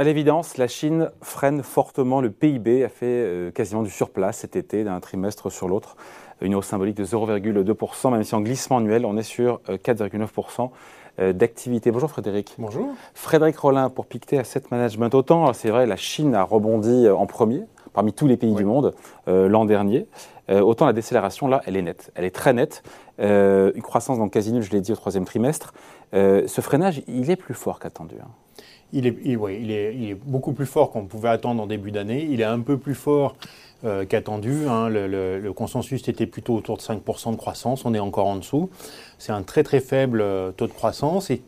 À l'évidence, la Chine freine fortement le PIB, a fait euh, quasiment du surplace cet été d'un trimestre sur l'autre. Une hausse symbolique de 0,2%, même si en glissement annuel, on est sur 4,9% euh, d'activité. Bonjour Frédéric. Bonjour. Frédéric Rollin pour Pictet Asset Management. Autant, c'est vrai, la Chine a rebondi en premier parmi tous les pays du monde l'an dernier. autant la décélération, là, elle est nette. Elle est très nette. une croissance dans quasi nulle, je l'ai dit, au troisième trimestre. ce freinage, il est plus fort qu'attendu. Hein il est, il, est, beaucoup plus fort qu'on pouvait attendre en début d'année. Il est un peu plus fort euh, qu'attendu. Hein. Le, consensus était plutôt autour de 5% de croissance. On est encore en dessous. C'est un très très faible euh, taux de croissance. Et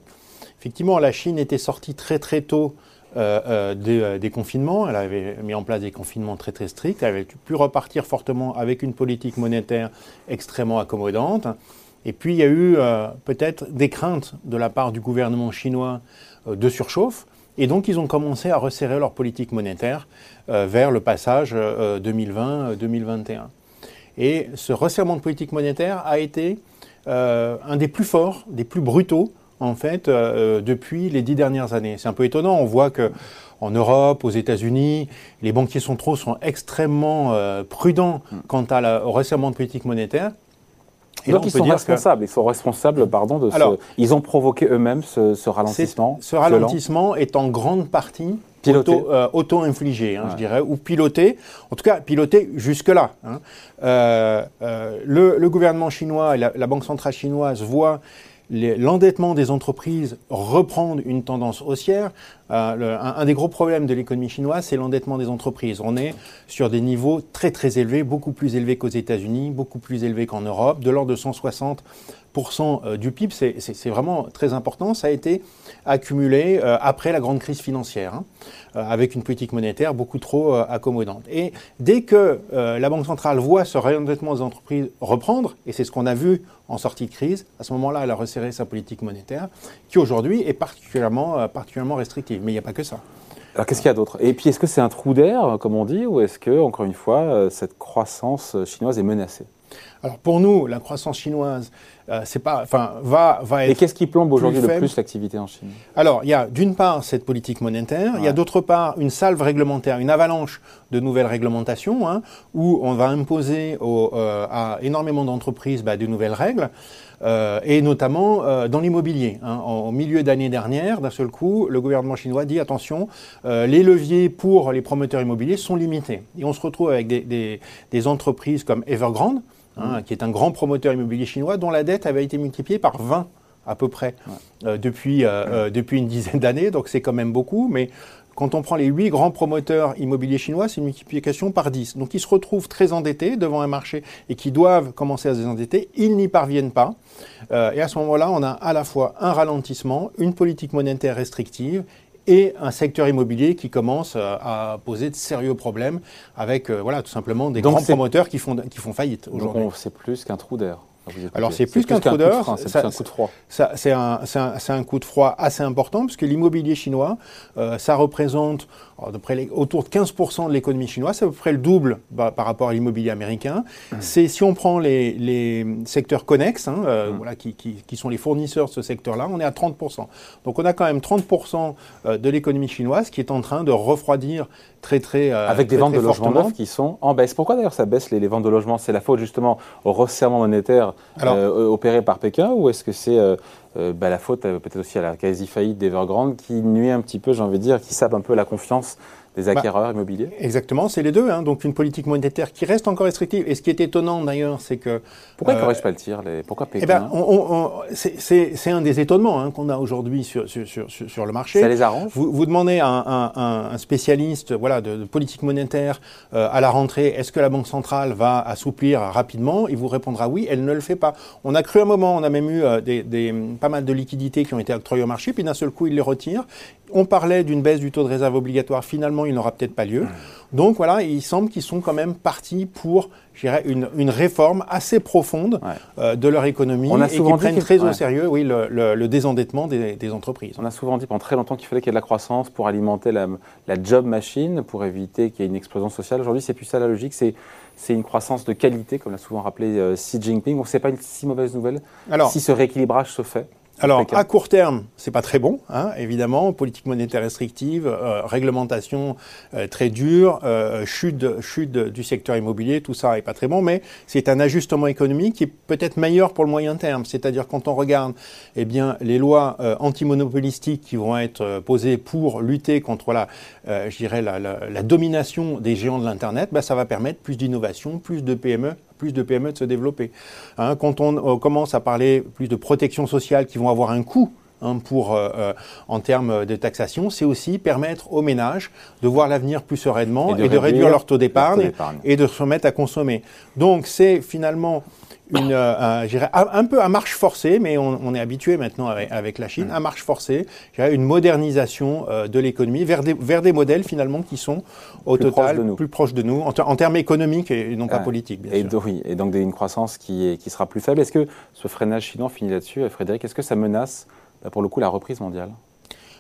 effectivement, la Chine était sortie très très tôt euh, des, confinements. Elle avait mis en place des confinements très très stricts. Elle avait pu repartir fortement avec une politique monétaire extrêmement accommodante. Et puis il y a eu peut-être des craintes de la part du gouvernement chinois de surchauffe. Et donc, ils ont commencé à resserrer leur politique monétaire euh, vers le passage 2020-2021. Euh, Et ce resserrement de politique monétaire a été euh, un des plus forts, des plus brutaux, en fait, depuis les dix dernières années. C'est un peu étonnant. On voit que en Europe, aux États-Unis, les banquiers centraux sont extrêmement prudents mm. quant à au resserrement de politique monétaire. Et donc, ils sont responsables. Ils sont responsables, pardon, de ce. Ils ont provoqué eux-mêmes ce, ralentissement. Ce ralentissement est en grande partie euh, auto-infligé, hein, je dirais, ou piloté. En tout cas, piloté jusque-là. Hein. Euh, euh, le, gouvernement chinois et la, la Banque centrale chinoise voient l'endettement des entreprises reprendre une tendance haussière. Euh, un, des gros problèmes de l'économie chinoise, c'est l'endettement des entreprises. On est sur des niveaux très très élevés, beaucoup plus élevés qu'aux États-Unis, beaucoup plus élevés qu'en Europe, de l'ordre de 160 euh, du PIB, c'est vraiment très important. Ça a été accumulé euh, après la grande crise financière, hein, avec une politique monétaire beaucoup trop accommodante. Et dès que la Banque centrale voit ce réendettement des entreprises reprendre, et c'est ce qu'on a vu en sortie de crise, à ce moment-là, elle a resserré sa politique monétaire, qui aujourd'hui est particulièrement, particulièrement restrictive mais il n'y a pas que ça. Alors qu'est-ce qu'il y a d'autre? Et puis est-ce que c'est un trou d'air, comme on dit, ou est-ce que, encore une fois, euh, cette croissance chinoise est menacée? Alors pour nous, la croissance chinoise, euh, c'est pas, enfin, va, va être. Et qu'est-ce qui plombe aujourd'hui le plus l'activité en Chine? Alors, il y a d'une part cette politique monétaire, il y a d'autre part une salve réglementaire, une avalanche de nouvelles réglementations, hein, où on va imposer euh, à énormément d'entreprises bah, de nouvelles règles. Euh, et notamment euh, dans l'immobilier. Hein. En, milieu d'année dernière, d'un seul coup, le gouvernement chinois dit attention, euh, les leviers pour les promoteurs immobiliers sont limités. Et on se retrouve avec des, des, entreprises comme Evergrande, hein, mmh. qui est un grand promoteur immobilier chinois, dont la dette avait été multipliée par 20 à peu près depuis, depuis une dizaine d'années, donc c'est quand même beaucoup, mais quand on prend les huit grands promoteurs immobiliers chinois, c'est une multiplication par 10. Donc ils se retrouvent très endettés devant un marché et qui doivent commencer à se désendetter. Ils n'y parviennent pas. Euh, et à ce moment-là, on a à la fois un ralentissement, une politique monétaire restrictive et un secteur immobilier qui commence euh, à poser de sérieux problèmes avec euh, voilà, tout simplement des grands promoteurs qui font, qui font faillite aujourd'hui. C'est plus qu'un trou d'air. Alors c'est plus qu'un trou d'heure, c'est un coup de froid. C'est un, un, coup de froid assez important puisque l'immobilier chinois, euh, ça représente autour de 15% de l'économie chinoise, c'est à peu près le double bah, par rapport à l'immobilier américain. Mmh. C'est si on prend les, les secteurs connexes, hein, euh, mmh. voilà, qui, qui, qui, sont les fournisseurs de ce secteur-là, on est à 30%. Donc on a quand même 30% euh, de l'économie chinoise qui est en train de refroidir très très euh, avec des ventes de logements neufs qui sont en baisse. Pourquoi d'ailleurs ça baisse les, les ventes de logements? C'est la faute justement au resserrement monétaire opéré par Pékin ou est-ce que c'est euh, bah, la faute euh, peut-être aussi à la quasi-faillite d'Evergrande qui nuit un petit peu, j'ai envie de dire, qui sape un peu la confiance des bah, acquéreurs immobiliers Exactement, c'est les deux. Hein. Donc une politique monétaire qui reste encore restrictive. Et ce qui est étonnant d'ailleurs, c'est que... Pourquoi ils ne euh, corrigent pas le tir les... Pourquoi Pékin eh ben, C'est un des étonnements hein, qu'on a aujourd'hui sur, sur, sur, sur, le marché. Ça les arrange Vous, vous demandez à un, un, spécialiste voilà, de, politique monétaire euh, à la rentrée, est-ce que la Banque centrale va assouplir rapidement? Il vous répondra oui, elle ne le fait pas. On a cru un moment, on a même eu euh, des, des, pas mal de liquidités qui ont été octroyées au marché, puis d'un seul coup, il les retire. On parlait d'une baisse du taux de réserve obligatoire, finalement, il n'aura peut-être pas lieu. Donc voilà, il semble qu'ils sont quand même partis pour, je dirais, une, une réforme assez profonde euh, de leur économie On a et qui prennent très au sérieux, oui, le, le, désendettement des, des, entreprises. On a souvent dit pendant très longtemps qu'il fallait qu'il y ait de la croissance pour alimenter la, la job machine, pour éviter qu'il y ait une explosion sociale. Aujourd'hui, c'est plus ça la logique, c'est c'est une croissance de qualité, comme l'a souvent rappelé euh, Xi Jinping. Donc, ce n'est pas une si mauvaise nouvelle Alors, si ce rééquilibrage se fait alors, à court terme, c'est pas très bon, hein, évidemment. Politique monétaire restrictive, euh, réglementation euh, très dure, euh, chute, chute du secteur immobilier, tout ça est pas très bon, mais c'est un ajustement économique qui est peut-être meilleur pour le moyen terme. C'est-à-dire quand on regarde, eh bien, les lois antimonopolistiques qui vont être posées pour lutter contre la, je dirais, la, la, la, domination des géants de l'internet, bah, ça va permettre plus d'innovation, plus de PME plus de PME de se développer. Hein, quand on euh, commence à parler plus de protection sociale qui vont avoir un coût hein, pour, euh, euh, en termes de taxation, c'est aussi permettre aux ménages de voir l'avenir plus sereinement et de, réduire leur taux d'épargne et de se remettre à consommer. Donc c'est finalement une, euh, un peu à marche forcée, mais on, est habitué maintenant avec, la Chine, mm. à marche forcée, une modernisation euh, de l'économie vers des, vers des modèles finalement qui sont au total plus proches de nous, en, termes économiques et, non pas politiques. Bien et, sûr. Oui, et donc une croissance qui, est, qui sera plus faible. Est-ce que ce freinage chinois finit là-dessus, Frédéric Est-ce que ça menace bah, pour le coup la reprise mondiale?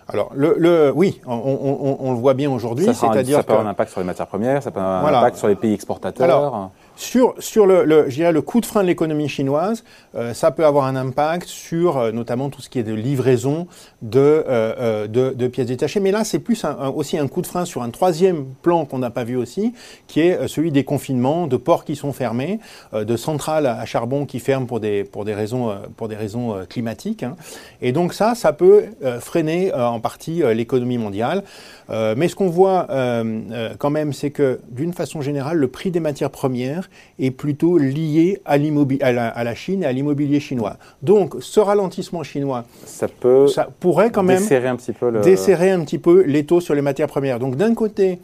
Alors, le, le, oui, on, on, le voit bien aujourd'hui. C'est-à-dire ça peut avoir un impact sur les matières premières, ça peut avoir un impact sur les pays exportateurs. Sur, sur le, le, coup de frein de l'économie chinoise, euh, ça peut avoir un impact sur euh, notamment tout ce qui est de livraison de, euh, de, pièces détachées. Mais là, c'est plus un, aussi un coup de frein sur un troisième plan qu'on n'a pas vu aussi, qui est celui des confinements, de ports qui sont fermés, de centrales à charbon qui ferment pour des, pour des raisons, pour des raisons climatiques. Hein. Et donc ça, ça peut freiner en partie l'économie mondiale. mais ce qu'on voit quand même, c'est que d'une façon générale, le prix des matières premières est plutôt lié à, à, la, à la Chine et à l'immobilier chinois. Donc, ce ralentissement chinois, ça, peut ça pourrait quand même desserrer un petit peu, le... desserrer un petit peu les taux sur les matières premières. Donc, d'un côté,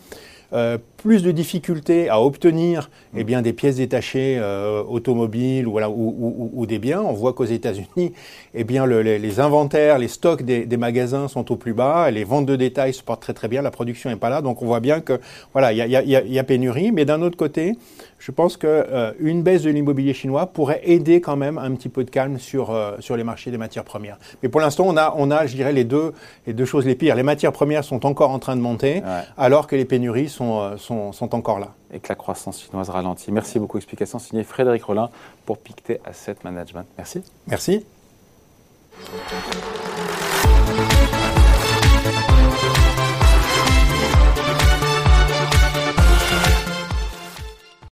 euh, plus de difficultés à obtenir eh bien, des pièces détachées euh, automobiles ou, voilà, ou, ou, ou, des biens. On voit qu'aux États-Unis, eh bien, le, les, les, inventaires, les stocks des, des, magasins sont au plus bas, les ventes de détail se portent très très bien, la production n'est pas là, donc on voit bien que voilà, il y a, y, a, y a, pénurie. Mais d'un autre côté, je pense qu'une euh, baisse de l'immobilier chinois pourrait aider quand même un petit peu de calme sur, sur les marchés des matières premières. Mais pour l'instant, on a, on a, je dirais, les deux, les deux choses les pires. Les matières premières sont encore en train de monter, alors que les pénuries sont, euh, sont, sont encore là. Et que la croissance chinoise ralentit. Merci beaucoup. Explication signée Frédéric Rollin pour Pictet Asset Management. Merci. Merci.